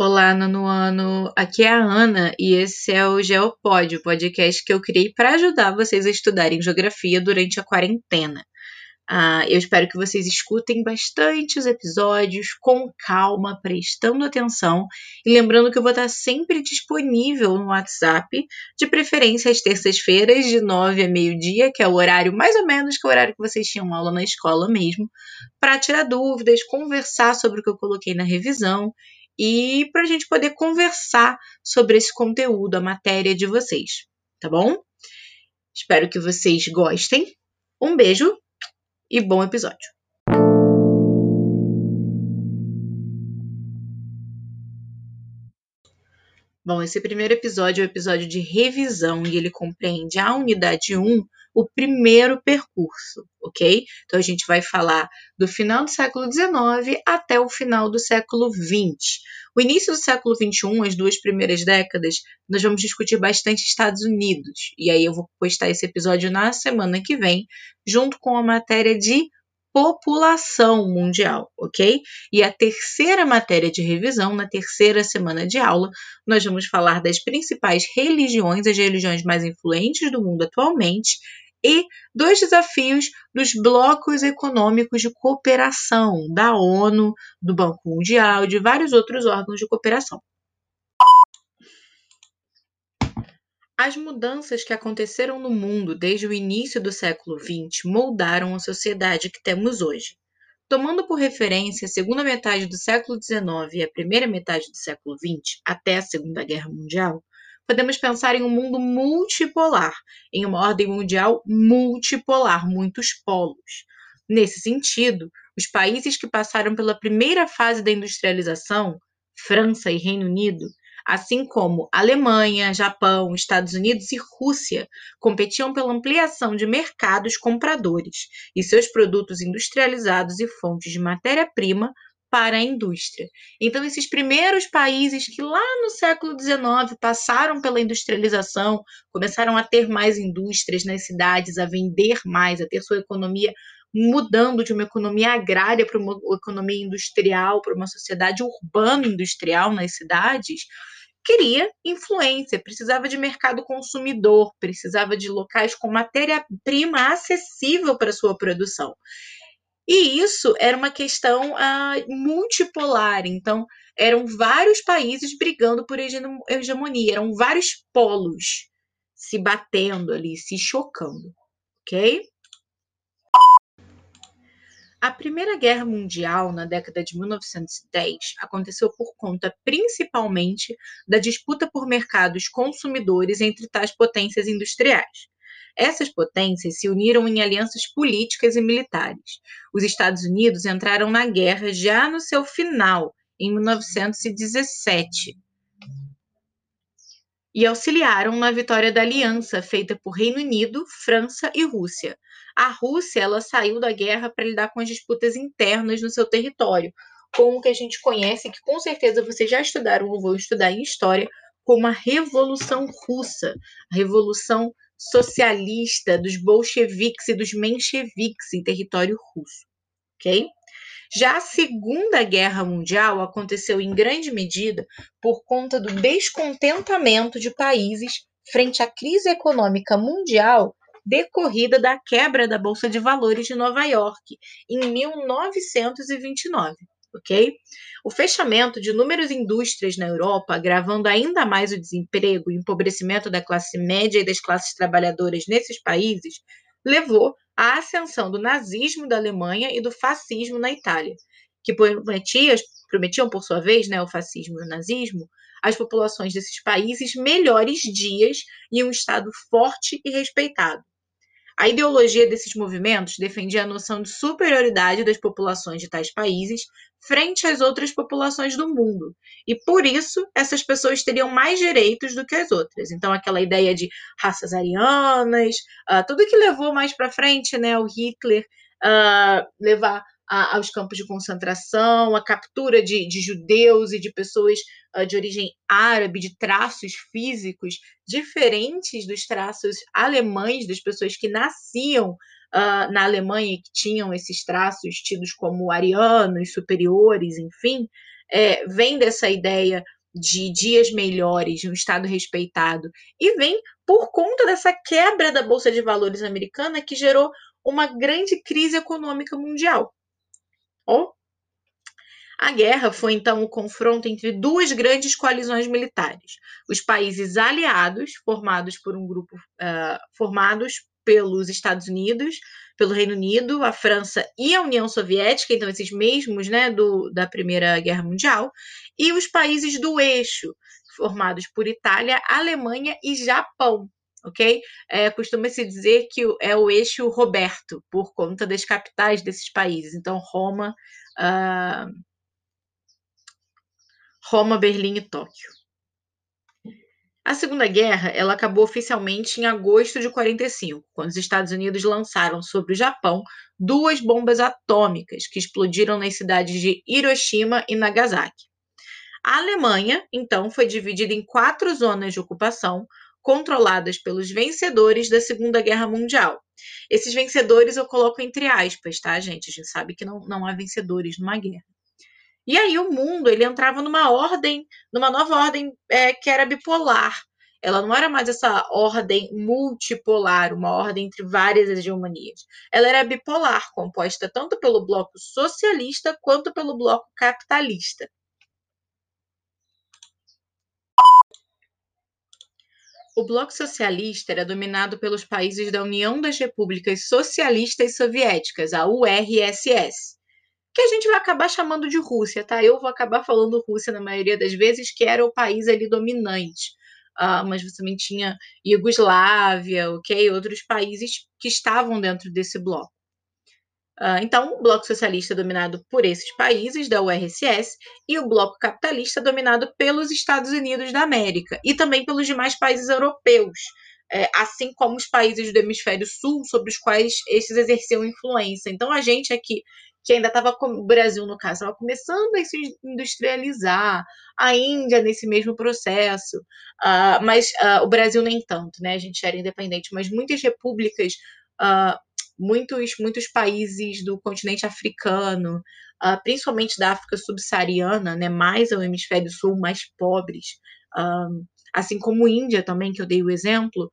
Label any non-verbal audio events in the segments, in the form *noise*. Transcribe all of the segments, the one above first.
Olá, nono ano. Aqui é a Ana e esse é o Geopod, o podcast que eu criei para ajudar vocês a estudarem geografia durante a quarentena. Uh, eu espero que vocês escutem bastante os episódios com calma, prestando atenção e lembrando que eu vou estar sempre disponível no WhatsApp, de preferência às terças-feiras, de 9 a meio-dia, que é o horário mais ou menos que é o horário que vocês tinham aula na escola mesmo, para tirar dúvidas, conversar sobre o que eu coloquei na revisão e para a gente poder conversar sobre esse conteúdo, a matéria de vocês, tá bom? Espero que vocês gostem. Um beijo e bom episódio. Bom, esse primeiro episódio é o episódio de revisão e ele compreende a unidade 1, o primeiro percurso, ok? Então a gente vai falar do final do século XIX até o final do século XX. O início do século XXI, as duas primeiras décadas, nós vamos discutir bastante Estados Unidos. E aí eu vou postar esse episódio na semana que vem, junto com a matéria de população mundial, ok? E a terceira matéria de revisão, na terceira semana de aula, nós vamos falar das principais religiões, as religiões mais influentes do mundo atualmente, e dos desafios dos blocos econômicos de cooperação da ONU, do Banco Mundial e de vários outros órgãos de cooperação. As mudanças que aconteceram no mundo desde o início do século XX moldaram a sociedade que temos hoje. Tomando por referência a segunda metade do século XIX e a primeira metade do século XX, até a Segunda Guerra Mundial, podemos pensar em um mundo multipolar, em uma ordem mundial multipolar, muitos polos. Nesse sentido, os países que passaram pela primeira fase da industrialização, França e Reino Unido, assim como Alemanha, Japão, Estados Unidos e Rússia competiam pela ampliação de mercados compradores e seus produtos industrializados e fontes de matéria-prima para a indústria. Então, esses primeiros países que lá no século XIX passaram pela industrialização, começaram a ter mais indústrias nas cidades, a vender mais, a ter sua economia mudando de uma economia agrária para uma economia industrial, para uma sociedade urbana industrial nas cidades, queria influência, precisava de mercado consumidor, precisava de locais com matéria-prima acessível para sua produção. E isso era uma questão uh, multipolar, então eram vários países brigando por hegemonia, eram vários polos se batendo ali, se chocando, ok? A Primeira Guerra Mundial, na década de 1910, aconteceu por conta principalmente da disputa por mercados consumidores entre tais potências industriais. Essas potências se uniram em alianças políticas e militares. Os Estados Unidos entraram na guerra já no seu final, em 1917, e auxiliaram na vitória da aliança feita por Reino Unido, França e Rússia, a Rússia ela saiu da guerra para lidar com as disputas internas no seu território, com o que a gente conhece, que com certeza vocês já estudaram ou vão estudar em história, como a Revolução Russa, a Revolução Socialista dos bolcheviques e dos mencheviques em território russo, ok? Já a Segunda Guerra Mundial aconteceu em grande medida por conta do descontentamento de países frente à crise econômica mundial decorrida da quebra da Bolsa de Valores de Nova York em 1929. Ok? O fechamento de inúmeras indústrias na Europa, agravando ainda mais o desemprego e o empobrecimento da classe média e das classes trabalhadoras nesses países, levou à ascensão do nazismo da Alemanha e do fascismo na Itália, que prometia, prometiam, por sua vez, né, o fascismo e o nazismo, às populações desses países melhores dias e um Estado forte e respeitado. A ideologia desses movimentos defendia a noção de superioridade das populações de tais países frente às outras populações do mundo. E por isso, essas pessoas teriam mais direitos do que as outras. Então, aquela ideia de raças arianas, uh, tudo que levou mais para frente né, o Hitler uh, levar aos campos de concentração, a captura de, de judeus e de pessoas uh, de origem árabe, de traços físicos diferentes dos traços alemães, das pessoas que nasciam uh, na Alemanha e que tinham esses traços tidos como arianos, superiores, enfim. é, vem dessa ideia de dias melhores, de um Estado respeitado, e vem por conta dessa quebra da Bolsa de Valores americana que gerou uma grande crise econômica mundial. A guerra foi então o confronto entre duas grandes coalizões militares: os países aliados, formados por um grupo uh, formados pelos Estados Unidos, pelo Reino Unido, a França e a União Soviética, então esses mesmos né, do, da Primeira Guerra Mundial, e os países do eixo, formados por Itália, Alemanha e Japão. Ok? É, Costuma-se dizer que é o eixo Roberto, por conta das capitais desses países. Então, Roma, uh, Roma, Berlim e Tóquio. A Segunda Guerra ela acabou oficialmente em agosto de 45, quando os Estados Unidos lançaram sobre o Japão duas bombas atômicas que explodiram nas cidades de Hiroshima e Nagasaki. A Alemanha, então, foi dividida em quatro zonas de ocupação, controladas pelos vencedores da Segunda Guerra Mundial. Esses vencedores eu coloco entre aspas, tá, gente? A gente sabe que não, não há vencedores numa guerra. E aí o mundo ele entrava numa ordem, numa nova ordem é, que era bipolar. Ela não era mais essa ordem multipolar, uma ordem entre várias hegemonias. Ela era bipolar, composta tanto pelo bloco socialista quanto pelo bloco capitalista. O bloco socialista era dominado pelos países da União das Repúblicas Socialistas Soviéticas, a URSS que a gente vai acabar chamando de Rússia, tá? Eu vou acabar falando Rússia na maioria das vezes, que era o país ali dominante. Uh, mas você também tinha Iugoslávia, ok? Outros países que estavam dentro desse bloco. Uh, então, o Bloco Socialista dominado por esses países da URSS e o Bloco Capitalista dominado pelos Estados Unidos da América e também pelos demais países europeus, é, assim como os países do Hemisfério Sul, sobre os quais esses exerciam influência. Então, a gente aqui que ainda estava, o Brasil, no caso, estava começando a se industrializar, a Índia nesse mesmo processo, uh, mas uh, o Brasil nem tanto, né? A gente era independente, mas muitas repúblicas, muitos, muitos países do continente africano, principalmente da África subsaariana, né? Mais ao hemisfério sul, mais pobres, assim como Índia também, que eu dei o exemplo,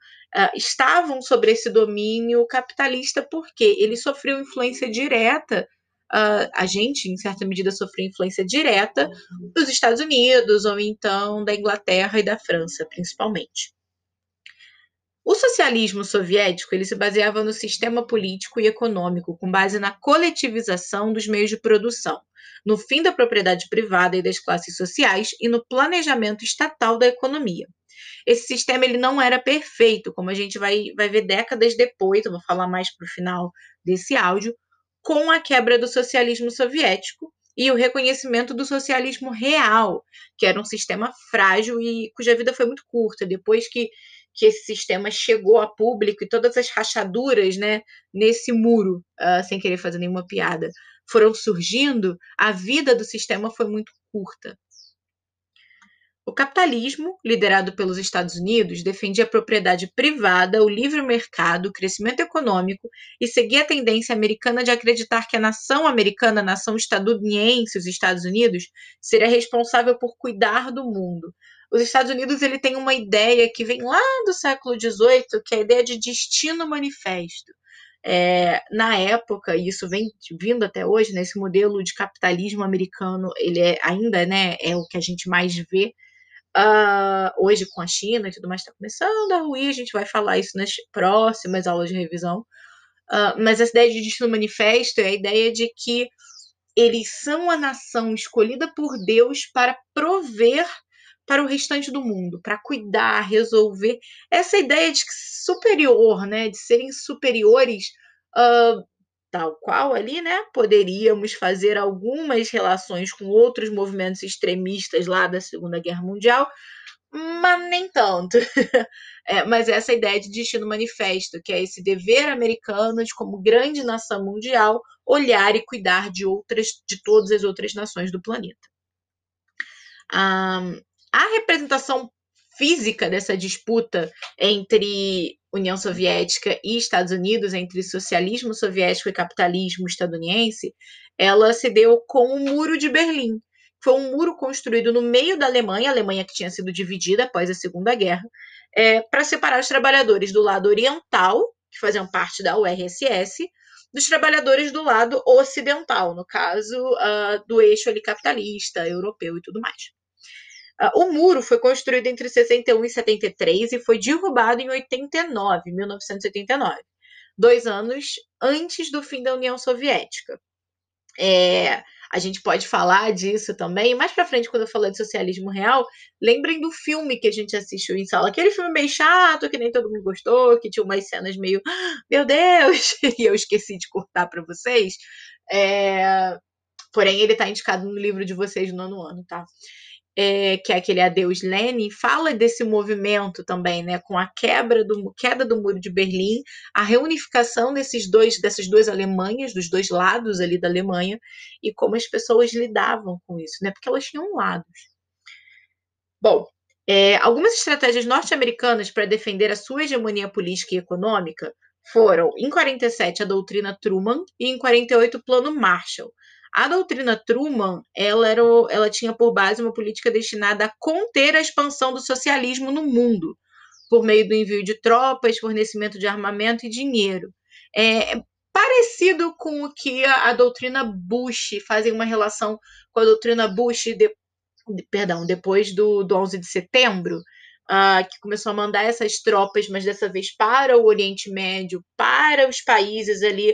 estavam sobre esse domínio capitalista porque ele sofreu influência direta uh, a gente, em certa medida, sofreu influência direta dos Estados Unidos, ou então da Inglaterra e da França, principalmente. O socialismo soviético ele se baseava no sistema político e econômico com base na coletivização dos meios de produção, no fim da propriedade privada e das classes sociais e no planejamento estatal da economia. Esse sistema ele não era perfeito, como a gente vai, vai ver décadas depois, eu vou falar mais para o final desse áudio, com a quebra do socialismo soviético e o reconhecimento do socialismo real, que era um sistema frágil e cuja vida foi muito curta. Depois que, que esse sistema chegou a público e todas as rachaduras né, nesse muro, uh, sem querer fazer nenhuma piada, foram surgindo, a vida do sistema foi muito curta. O capitalismo, liderado pelos Estados Unidos, defendia a propriedade privada, o livre mercado, o crescimento econômico e seguia a tendência americana de acreditar que a nação americana, a nação estadunidense, os Estados Unidos, seria responsável por cuidar do mundo. Os Estados Unidos ele tem uma ideia que vem lá do século XVIII, que é a ideia de destino manifesto. É, na época, e isso vem vindo até hoje, né, esse modelo de capitalismo americano, ele é, ainda né, é o que a gente mais vê Uh, hoje com a China e tudo mais está começando a ruir, a gente vai falar isso nas próximas aulas de revisão. Uh, mas essa ideia de destino manifesto é a ideia de que eles são a nação escolhida por Deus para prover para o restante do mundo, para cuidar, resolver. Essa ideia de superior, né, de serem superiores uh, tal qual ali, né? Poderíamos fazer algumas relações com outros movimentos extremistas lá da Segunda Guerra Mundial, mas nem tanto. *laughs* é, mas essa ideia de destino manifesto, que é esse dever americano de, como grande nação mundial, olhar e cuidar de outras, de todas as outras nações do planeta. Um, a representação física dessa disputa entre União Soviética e Estados Unidos, entre socialismo soviético e capitalismo estadunidense, ela se deu com o Muro de Berlim. foi um muro construído no meio da Alemanha, a Alemanha que tinha sido dividida após a Segunda Guerra, é, para separar os trabalhadores do lado oriental, que faziam parte da URSS, dos trabalhadores do lado ocidental, no caso uh, do eixo ali capitalista, europeu e tudo mais. Uh, o muro foi construído entre 61 e 73 e foi derrubado em 89, 1989, dois anos antes do fim da União Soviética. É, a gente pode falar disso também. Mais para frente, quando eu falar de socialismo real, lembrem do filme que a gente assistiu em sala. Aquele filme meio chato, que nem todo mundo gostou, que tinha umas cenas meio, ah, meu Deus, *laughs* e eu esqueci de cortar para vocês. É, porém, ele está indicado no livro de vocês no nono ano, tá? É, que é aquele Adeus Lenin, fala desse movimento também, né, com a quebra do queda do muro de Berlim, a reunificação desses dois dessas duas Alemanhas, dos dois lados ali da Alemanha, e como as pessoas lidavam com isso, né, porque elas tinham lados. Bom, é, algumas estratégias norte-americanas para defender a sua hegemonia política e econômica foram, em 47, a doutrina Truman e em 48, o Plano Marshall a doutrina Truman, ela, era, ela tinha por base uma política destinada a conter a expansão do socialismo no mundo, por meio do envio de tropas, fornecimento de armamento e dinheiro. É parecido com o que a, a doutrina Bush fazem uma relação com a doutrina Bush, de, de, perdão, depois do, do 11 de setembro, uh, que começou a mandar essas tropas, mas dessa vez para o Oriente Médio, para os países ali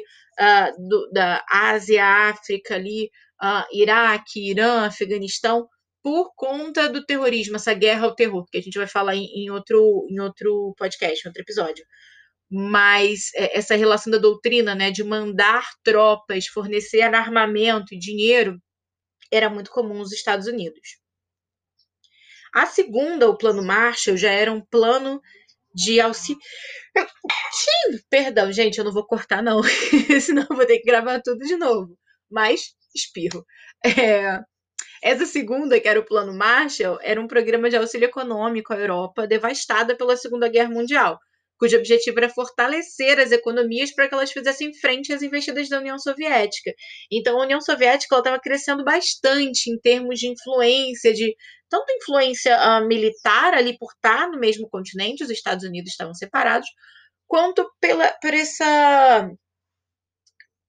do, da Ásia, África, ali, uh, Iraque, Irã, Afeganistão, por conta do terrorismo, essa guerra ao terror, que a gente vai falar em, em outro, em outro podcast, em outro episódio. Mas é, essa relação da doutrina, né, de mandar tropas, fornecer armamento e dinheiro, era muito comum nos Estados Unidos. A segunda, o Plano Marshall, já era um plano de auxílio. Perdão, gente, eu não vou cortar, não. *laughs* Senão eu vou ter que gravar tudo de novo. Mas espirro. É... Essa segunda, que era o Plano Marshall, era um programa de auxílio econômico à Europa devastada pela Segunda Guerra Mundial, cujo objetivo era fortalecer as economias para que elas fizessem frente às investidas da União Soviética. Então, a União Soviética estava crescendo bastante em termos de influência, de tanto influência uh, militar ali por estar no mesmo continente, os Estados Unidos estavam separados, quanto pela, por essa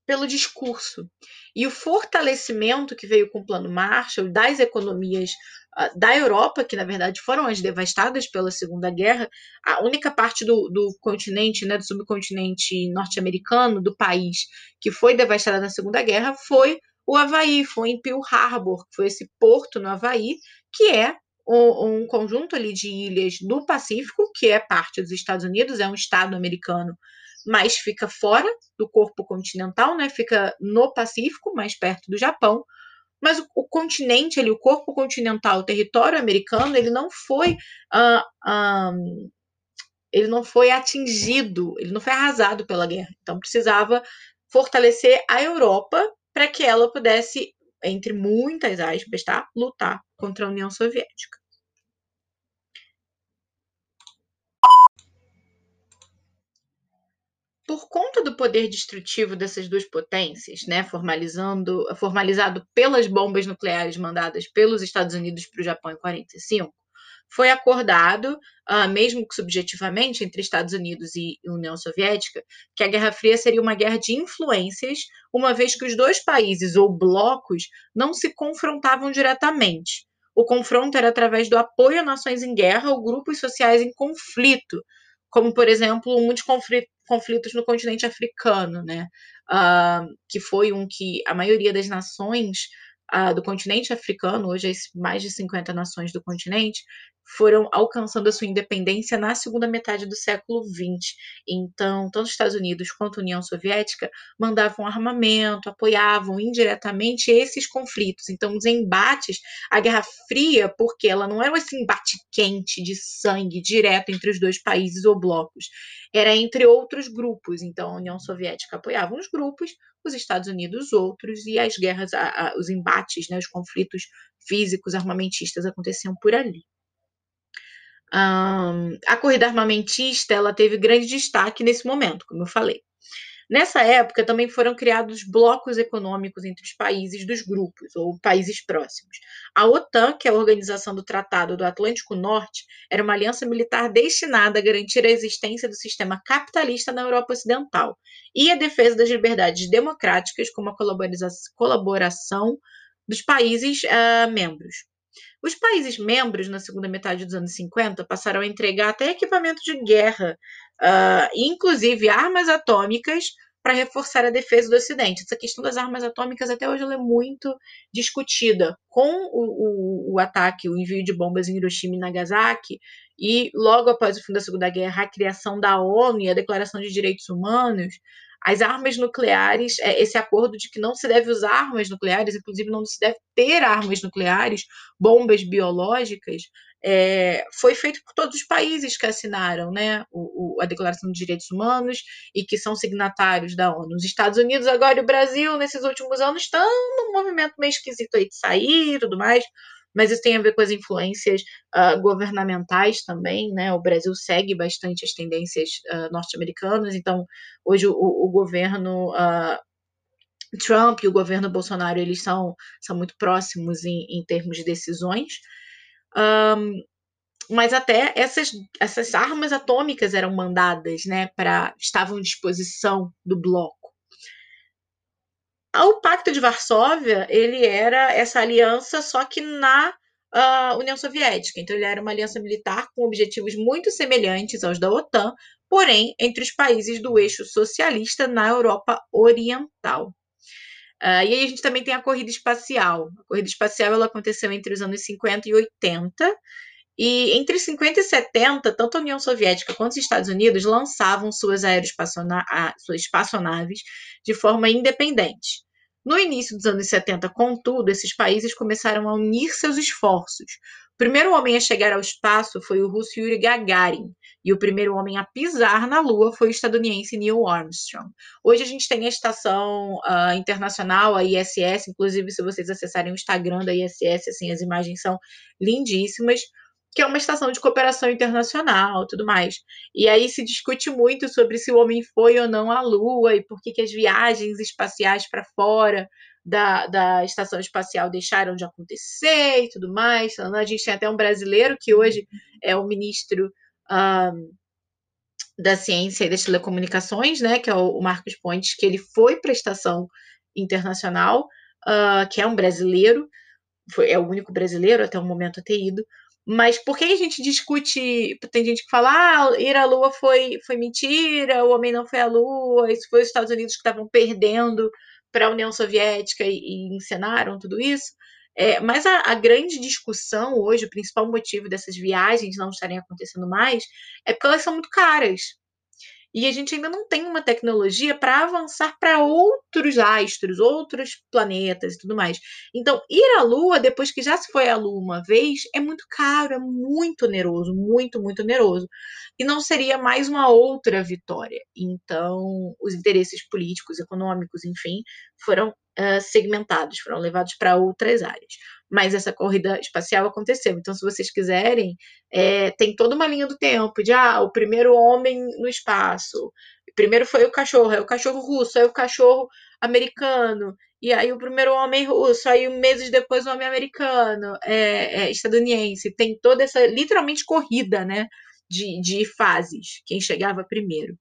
pelo discurso. E o fortalecimento que veio com o Plano Marshall das economias uh, da Europa, que na verdade foram as devastadas pela Segunda Guerra, a única parte do, do continente, né, do subcontinente norte-americano, do país, que foi devastada na Segunda Guerra, foi o Havaí, foi em Pearl Harbor, que foi esse porto no Havaí, que é um, conjunto ali de ilhas do Pacífico, que é parte dos Estados Unidos, é um estado americano, mas fica fora do corpo continental, né? Fica no Pacífico, mais perto do Japão. Mas o, o continente ali, o corpo continental, o território americano, ele não foi uh, um, ele não foi atingido, ele não foi arrasado pela guerra. Então precisava fortalecer a Europa para que ela pudesse, entre muitas aspas, tá, lutar contra a União Soviética. Por conta do poder destrutivo dessas duas potências, né, formalizando, formalizado pelas bombas nucleares mandadas pelos Estados Unidos para o Japão em 1945, foi acordado, uh, mesmo subjetivamente, entre Estados Unidos e União Soviética, que a Guerra Fria seria uma guerra de influências, uma vez que os dois países ou blocos não se confrontavam diretamente. O confronto era através do apoio a nações em guerra ou grupos sociais em conflito, como, por exemplo, muitos conflitos no continente africano, né? Uh, que foi um que a maioria das nações do continente africano, hoje mais de 50 nações do continente, foram alcançando a sua independência na segunda metade do século XX. Então, tanto os Estados Unidos quanto a União Soviética mandavam armamento, apoiavam indiretamente esses conflitos. Então, os embates, a Guerra Fria, porque ela não era esse embate quente de sangue direto entre os dois países ou blocos, era entre outros grupos. Então, a União Soviética apoiava uns grupos, os Estados Unidos outros, e as guerras, a, a, os embates, né, os conflitos físicos armamentistas aconteciam por ali. Um, a corrida armamentista ela teve grande destaque nesse momento, como eu falei. Nessa época, também foram criados blocos econômicos entre os países dos grupos, ou países próximos. A OTAN, que é a Organização do Tratado do Atlântico Norte, era uma aliança militar destinada a garantir a existência do sistema capitalista na Europa Ocidental e a defesa das liberdades democráticas, como a colaboração dos países uh, membros. Os países membros, na segunda metade dos anos 50, passaram a entregar até equipamento de guerra, uh, inclusive armas atômicas, para reforçar a defesa do Ocidente. Essa questão das armas atômicas até hoje é muito discutida. Com o, o, o, ataque, o envio de bombas em Hiroshima e Nagasaki, e logo após o fim da Segunda Guerra, a criação da ONU e a Declaração de Direitos Humanos, as armas nucleares, é, esse acordo de que não se deve usar armas nucleares, inclusive não se deve ter armas nucleares, bombas biológicas, é, foi feito por todos os países que assinaram né, o, o, a Declaração de Direitos Humanos e que são signatários da ONU. Os Estados Unidos agora e o Brasil, nesses últimos anos, estão num movimento meio esquisito aí de sair e tudo mais, mas isso tem a ver com as influências uh, governamentais também, né? O Brasil segue bastante as tendências uh, norte-americanas, então hoje o, o governo uh, Trump e o governo Bolsonaro eles são, são muito próximos em, em termos de decisões. Um, mas até essas, essas armas atômicas eram mandadas, né, para estavam à disposição do bloco. O Pacto de Varsóvia, ele era essa aliança, só que na uh, União Soviética. Então, ele era uma aliança militar com objetivos muito semelhantes aos da OTAN, porém, entre os países do eixo socialista na Europa Oriental. Uh, e aí a gente também tem a corrida espacial. A corrida espacial ela aconteceu entre os anos 50 e 80, e entre 50 e 70, tanto a União Soviética quanto os Estados Unidos lançavam suas, suas espaçonaves de forma independente. No início dos anos 70, contudo, esses países começaram a unir seus esforços. O primeiro homem a chegar ao espaço foi o russo Yuri Gagarin, e o primeiro homem a pisar na Lua foi o estadunidense Neil Armstrong. Hoje a gente tem a estação uh, internacional, a ISS, inclusive se vocês acessarem o Instagram da ISS, assim, as imagens são lindíssimas que é uma estação de cooperação internacional, tudo mais. E aí se discute muito sobre se o homem foi ou não à Lua e por que, que as viagens espaciais para fora da, da estação espacial deixaram de acontecer e tudo mais. Então, a gente tem até um brasileiro que hoje é o ministro um, da Ciência e das Telecomunicações, né, que é o, Marcos Pontes, que ele foi para a estação internacional, uh, que é um brasileiro, foi, é o único brasileiro até o momento a ter ido, mas por que a gente discute? Tem gente que fala, ah, ir à Lua foi, foi mentira, o homem não foi à Lua, isso foi os Estados Unidos que estavam perdendo para a União Soviética e, e encenaram tudo isso. É, mas a, a, grande discussão hoje, o principal motivo dessas viagens não estarem acontecendo mais, é porque elas são muito caras. E a gente ainda não tem uma tecnologia para avançar para outros astros, outros planetas e tudo mais. Então, ir à Lua, depois que já se foi à Lua uma vez, é muito caro, é muito oneroso, muito, muito oneroso. E não seria mais uma outra vitória. Então, os interesses políticos, econômicos, enfim, foram uh, segmentados, foram levados para outras áreas mas essa corrida espacial aconteceu. Então, se vocês quiserem, é, tem toda uma linha do tempo de ah, o primeiro homem no espaço. Primeiro foi o cachorro, aí o cachorro russo, aí o cachorro americano, e aí o primeiro homem russo, aí meses depois o homem americano, é, é, estadunidense. Tem toda essa, literalmente, corrida, né? De, de fases, quem chegava primeiro.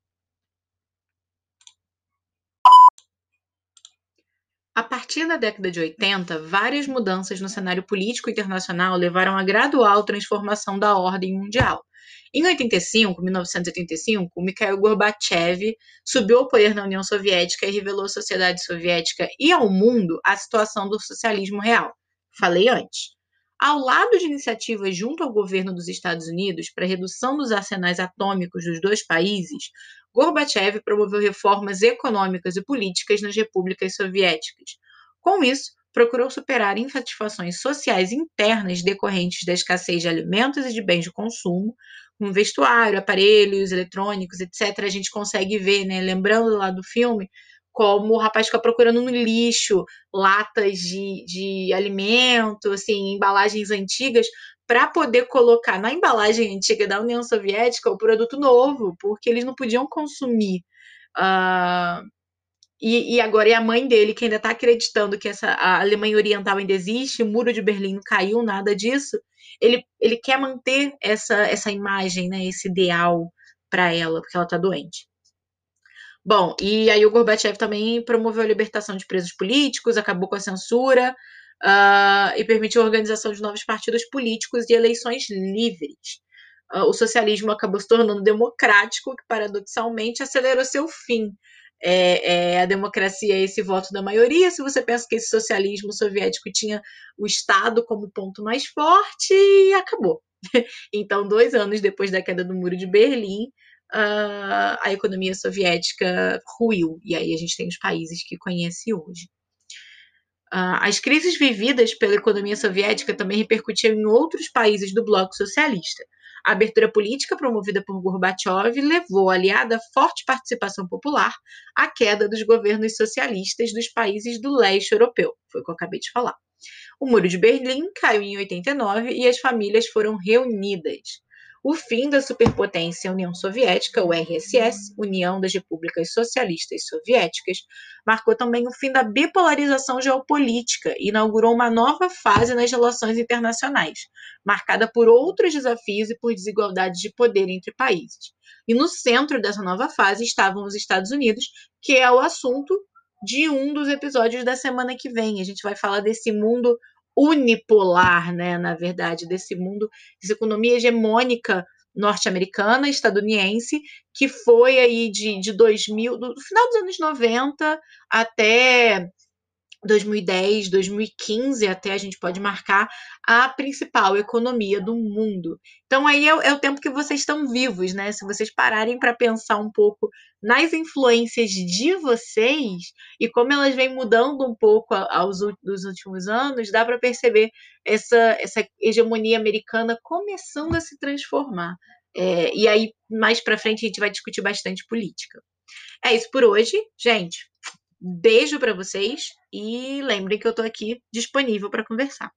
A partir da década de 80, várias mudanças no cenário político internacional levaram à gradual transformação da ordem mundial. Em 85, 1985, Mikhail Gorbachev subiu ao poder na União Soviética e revelou à sociedade soviética e ao mundo a situação do socialismo real. Falei antes. Ao lado de iniciativas junto ao governo dos Estados Unidos para redução dos arsenais atômicos dos dois países, Gorbachev promoveu reformas econômicas e políticas nas repúblicas soviéticas. Com isso, procurou superar insatisfações sociais internas decorrentes da escassez de alimentos e de bens de consumo, como vestuário, aparelhos eletrônicos, etc. A gente consegue ver, né, lembrando lá do filme, como o rapaz fica procurando no lixo latas de, de alimento, assim, embalagens antigas, para poder colocar na embalagem antiga da União Soviética o produto novo, porque eles não podiam consumir uh, e, e, agora é a mãe dele que ainda está acreditando que essa, a Alemanha Oriental ainda existe, o muro de Berlim não caiu, nada disso. Ele, ele quer manter essa, essa imagem, né, esse ideal para ela, porque ela está doente. Bom, e aí o Gorbachev também promoveu a libertação de presos políticos, acabou com a censura uh, e permitiu a organização de novos partidos políticos e eleições livres. Uh, o socialismo acabou se tornando democrático, que paradoxalmente acelerou seu fim é, é, a democracia é esse voto da maioria. Se você pensa que esse socialismo soviético tinha o Estado como ponto mais forte, acabou. *laughs* Então, dois anos depois da queda do Muro de Berlim, uh, a economia soviética ruiu. E aí a gente tem os países que conhece hoje. Uh, as crises vividas pela economia soviética também repercutiam em outros países do bloco socialista. A abertura política promovida por Gorbachev levou, aliada à forte participação popular, à queda dos governos socialistas dos países do leste europeu. Foi o que eu acabei de falar. O Muro de Berlim caiu em 89 e as famílias foram reunidas o fim da superpotência União Soviética, o RSS, União das Repúblicas Socialistas Soviéticas, marcou também o fim da bipolarização geopolítica e inaugurou uma nova fase nas relações internacionais, marcada por outros desafios e por desigualdades de poder entre países. E no centro dessa nova fase estavam os Estados Unidos, que é o assunto de um dos episódios da semana que vem. A gente vai falar desse mundo unipolar, né, na verdade, desse mundo, dessa economia hegemônica norte-americana, estadunidense, que foi aí de, de 2000, do final dos anos 90 até 2010, 2015 até a gente pode marcar a principal economia do mundo. Então aí é, é o tempo que vocês estão vivos, né? Se vocês pararem para pensar um pouco nas influências de vocês e como elas vêm mudando um pouco aos dos últimos anos, dá para perceber essa, essa hegemonia americana começando a se transformar. É, e aí mais para frente a gente vai discutir bastante política. É isso por hoje, gente. Beijo para vocês e lembrem que eu estou aqui disponível para conversar.